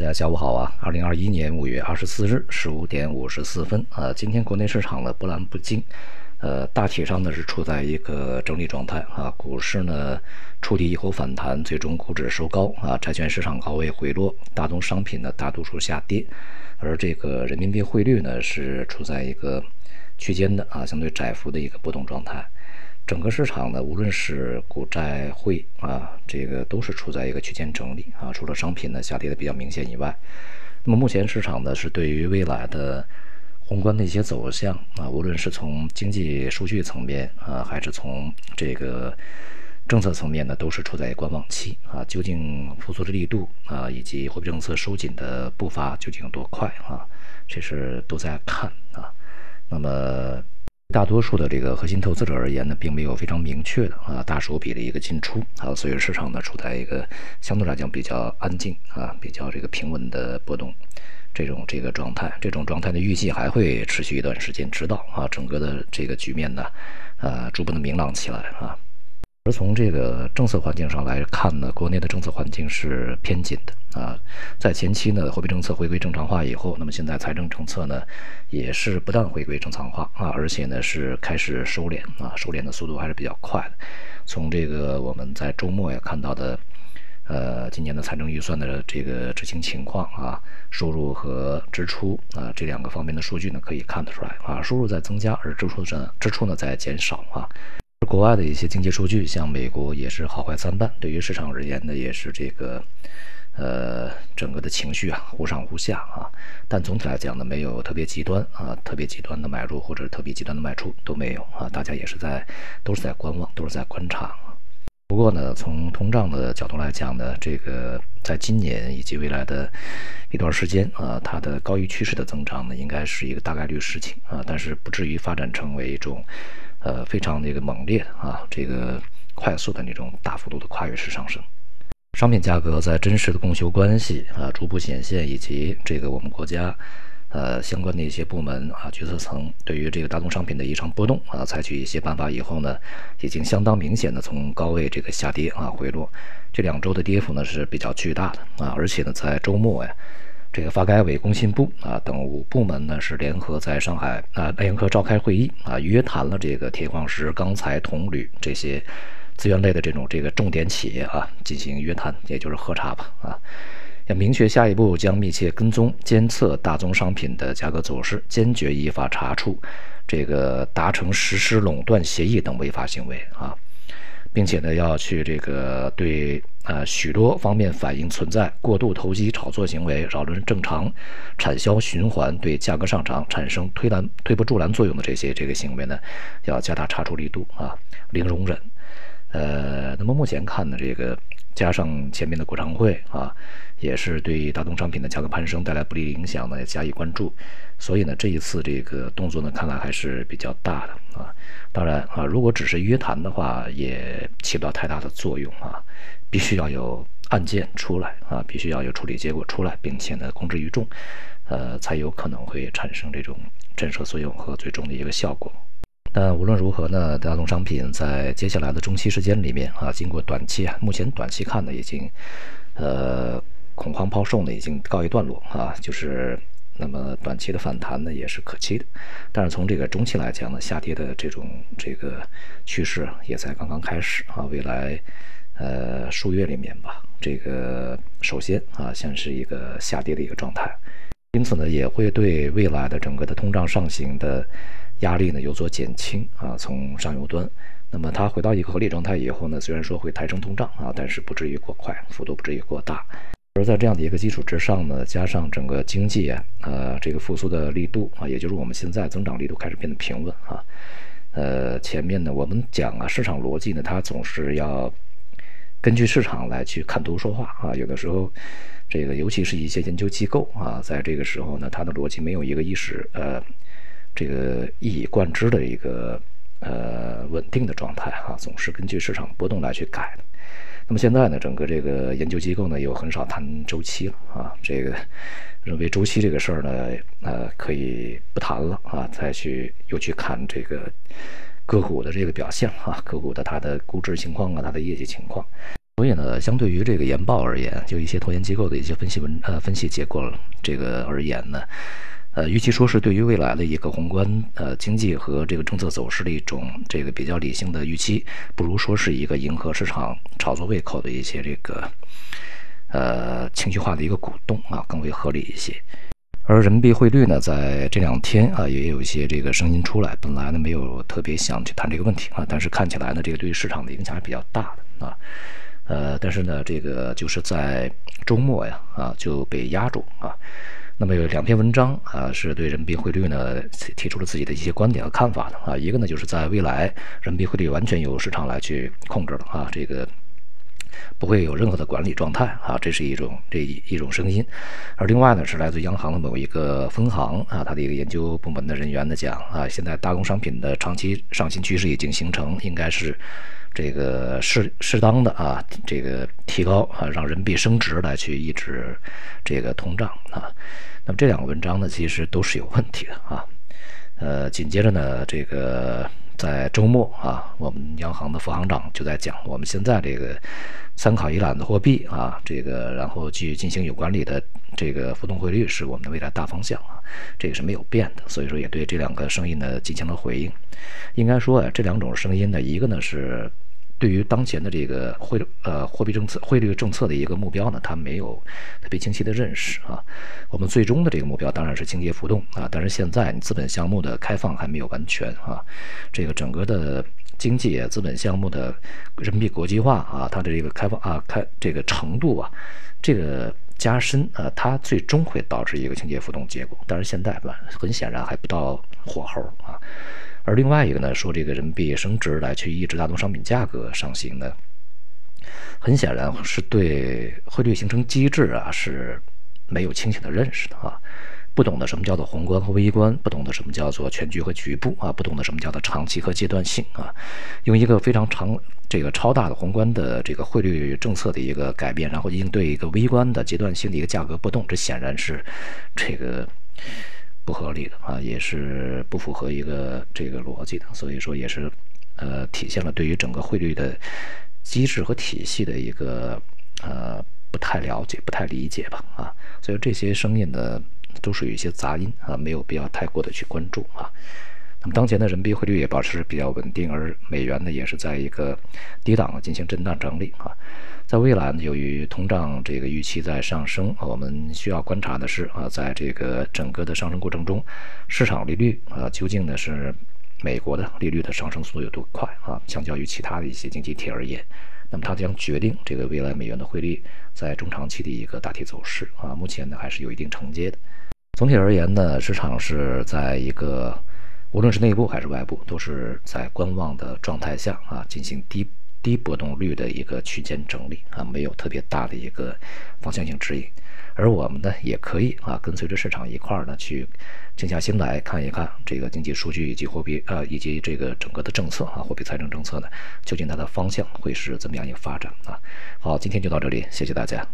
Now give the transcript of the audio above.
大家下午好啊！二零二一年五月二十四日十五点五十四分啊，今天国内市场呢波澜不惊，呃，大体上呢是处在一个整理状态啊。股市呢触底以后反弹，最终股指收高啊，债券市场高位回落，大宗商品呢大多数下跌，而这个人民币汇率呢是处在一个区间的啊相对窄幅的一个波动状态。整个市场呢，无论是股债汇啊，这个都是处在一个区间整理啊，除了商品呢下跌的比较明显以外，那么目前市场呢是对于未来的宏观的一些走向啊，无论是从经济数据层面啊，还是从这个政策层面呢，都是处在观望期啊。究竟复苏的力度啊，以及货币政策收紧的步伐究竟有多快啊？这是都在看啊。那么。大多数的这个核心投资者而言呢，并没有非常明确的啊大手笔的一个进出啊，所以市场呢处在一个相对来讲比较安静啊、比较这个平稳的波动这种这个状态。这种状态的，预计还会持续一段时间，直到啊整个的这个局面呢，呃逐步的明朗起来啊。而从这个政策环境上来看呢，国内的政策环境是偏紧的啊。在前期呢，货币政策回归正常化以后，那么现在财政政策呢，也是不断回归正常化啊，而且呢是开始收敛啊，收敛的速度还是比较快的。从这个我们在周末也看到的，呃，今年的财政预算的这个执行情况啊，收入和支出啊这两个方面的数据呢，可以看得出来啊，收入在增加，而支出呢支出呢在减少啊。国外的一些经济数据，像美国也是好坏参半。对于市场而言呢，也是这个，呃，整个的情绪啊，忽上忽下啊。但总体来讲呢，没有特别极端啊，特别极端的买入或者特别极端的卖出都没有啊。大家也是在，都是在观望，都是在观察。不过呢，从通胀的角度来讲呢，这个在今年以及未来的一段时间啊，它的高于趋势的增长呢，应该是一个大概率事情啊，但是不至于发展成为一种。呃，非常那个猛烈啊，这个快速的那种大幅度的跨越式上升，商品价格在真实的供求关系啊逐步显现，以及这个我们国家呃相关的一些部门啊决策层对于这个大宗商品的异常波动啊采取一些办法以后呢，已经相当明显的从高位这个下跌啊回落，这两周的跌幅呢是比较巨大的啊，而且呢在周末呀。这个发改委、工信部啊等五部门呢是联合在上海啊联合召开会议啊，约谈了这个铁矿石、钢材、铜铝这些资源类的这种这个重点企业啊进行约谈，也就是喝茶吧啊，要明确下一步将密切跟踪监测大宗商品的价格走势，坚决依法查处这个达成实施垄断协议等违法行为啊。并且呢，要去这个对呃许多方面反映存在过度投机炒作行为，扰乱正常产销循环，对价格上涨产生推澜推波助澜作用的这些这个行为呢，要加大查处力度啊，零容忍。呃，那么目前看呢，这个加上前面的国常会啊，也是对大宗商品的价格攀升带来不利影响呢加以关注，所以呢，这一次这个动作呢，看来还是比较大的啊。当然啊，如果只是约谈的话，也起不到太大的作用啊，必须要有案件出来啊，必须要有处理结果出来，并且呢，公之于众，呃，才有可能会产生这种震慑作用和最终的一个效果。但无论如何呢，大宗商品在接下来的中期时间里面啊，经过短期啊，目前短期看呢，已经，呃，恐慌抛售呢已经告一段落啊，就是那么短期的反弹呢也是可期的，但是从这个中期来讲呢，下跌的这种这个趋势也才刚刚开始啊，未来呃数月里面吧，这个首先啊，像是一个下跌的一个状态，因此呢，也会对未来的整个的通胀上行的。压力呢有所减轻啊，从上游端，那么它回到一个合理状态以后呢，虽然说会抬升通胀啊，但是不至于过快，幅度不至于过大。而在这样的一个基础之上呢，加上整个经济啊，呃，这个复苏的力度啊，也就是我们现在增长力度开始变得平稳啊，呃，前面呢我们讲啊，市场逻辑呢，它总是要根据市场来去看图说话啊，有的时候这个尤其是一些研究机构啊，在这个时候呢，它的逻辑没有一个意识呃。这个一以贯之的一个呃稳定的状态哈，总是根据市场波动来去改的。那么现在呢，整个这个研究机构呢又很少谈周期了啊，这个认为周期这个事儿呢呃可以不谈了啊，再去又去看这个个股的这个表现啊，个股的它的估值情况啊，它的业绩情况。所以呢，相对于这个研报而言，就一些投研机构的一些分析文呃分析结果这个而言呢，呃，与其说是对于未来的一个宏观呃经济和这个政策走势的一种这个比较理性的预期，不如说是一个迎合市场炒作胃口的一些这个呃情绪化的一个鼓动啊，更为合理一些。而人民币汇率呢，在这两天啊，也有一些这个声音出来。本来呢，没有特别想去谈这个问题啊，但是看起来呢，这个对于市场的影响还比较大的啊。呃，但是呢，这个就是在周末呀啊就被压住啊。那么有两篇文章啊，是对人民币汇率呢提出了自己的一些观点和看法的啊。一个呢，就是在未来人民币汇率完全由市场来去控制了啊，这个。不会有任何的管理状态啊，这是一种这一一种声音，而另外呢是来自央行的某一个分行啊，它的一个研究部门的人员的讲啊，现在大宗商品的长期上行趋势已经形成，应该是这个适适当的啊，这个提高啊，让人民币升值来去抑制这个通胀啊。那么这两个文章呢，其实都是有问题的啊。呃，紧接着呢，这个。在周末啊，我们央行的副行长就在讲，我们现在这个参考一揽子货币啊，这个然后去进行有管理的这个浮动汇率是我们的未来大方向啊，这个是没有变的。所以说也对这两个声音呢进行了回应。应该说啊，这两种声音呢，一个呢是。对于当前的这个汇呃货币政策汇率政策的一个目标呢，他没有特别清晰的认识啊。我们最终的这个目标当然是经济浮动啊，但是现在资本项目的开放还没有完全啊。这个整个的经济资本项目的人民币国际化啊，它的这个开放啊开这个程度啊，这个加深啊，它最终会导致一个经济浮动结果。但是现在吧，很显然还不到火候啊。而另外一个呢，说这个人民币升值来去抑制大宗商品价格上行呢，很显然是对汇率形成机制啊是没有清醒的认识的啊，不懂得什么叫做宏观和微观，不懂得什么叫做全局和局部啊，不懂得什么叫做长期和阶段性啊，用一个非常长这个超大的宏观的这个汇率政策的一个改变，然后应对一个微观的阶段性的一个价格波动，这显然是这个。不合理的啊，也是不符合一个这个逻辑的，所以说也是，呃，体现了对于整个汇率的机制和体系的一个呃不太了解、不太理解吧啊，所以这些声音呢都属于一些杂音啊，没有必要太过的去关注啊。那么当前的人民币汇率也保持比较稳定，而美元呢也是在一个低档进行震荡整理啊。在未来呢，由于通胀这个预期在上升，我们需要观察的是啊，在这个整个的上升过程中，市场利率啊究竟呢是美国的利率的上升速度有多快啊？相较于其他的一些经济体而言，那么它将决定这个未来美元的汇率在中长期的一个大体走势啊。目前呢还是有一定承接的。总体而言呢，市场是在一个无论是内部还是外部，都是在观望的状态下啊进行低。低波动率的一个区间整理啊，没有特别大的一个方向性指引，而我们呢也可以啊跟随着市场一块儿呢去静下心来看一看这个经济数据以及货币啊以及这个整个的政策啊货币财政政策呢究竟它的方向会是怎么样一个发展啊？好，今天就到这里，谢谢大家。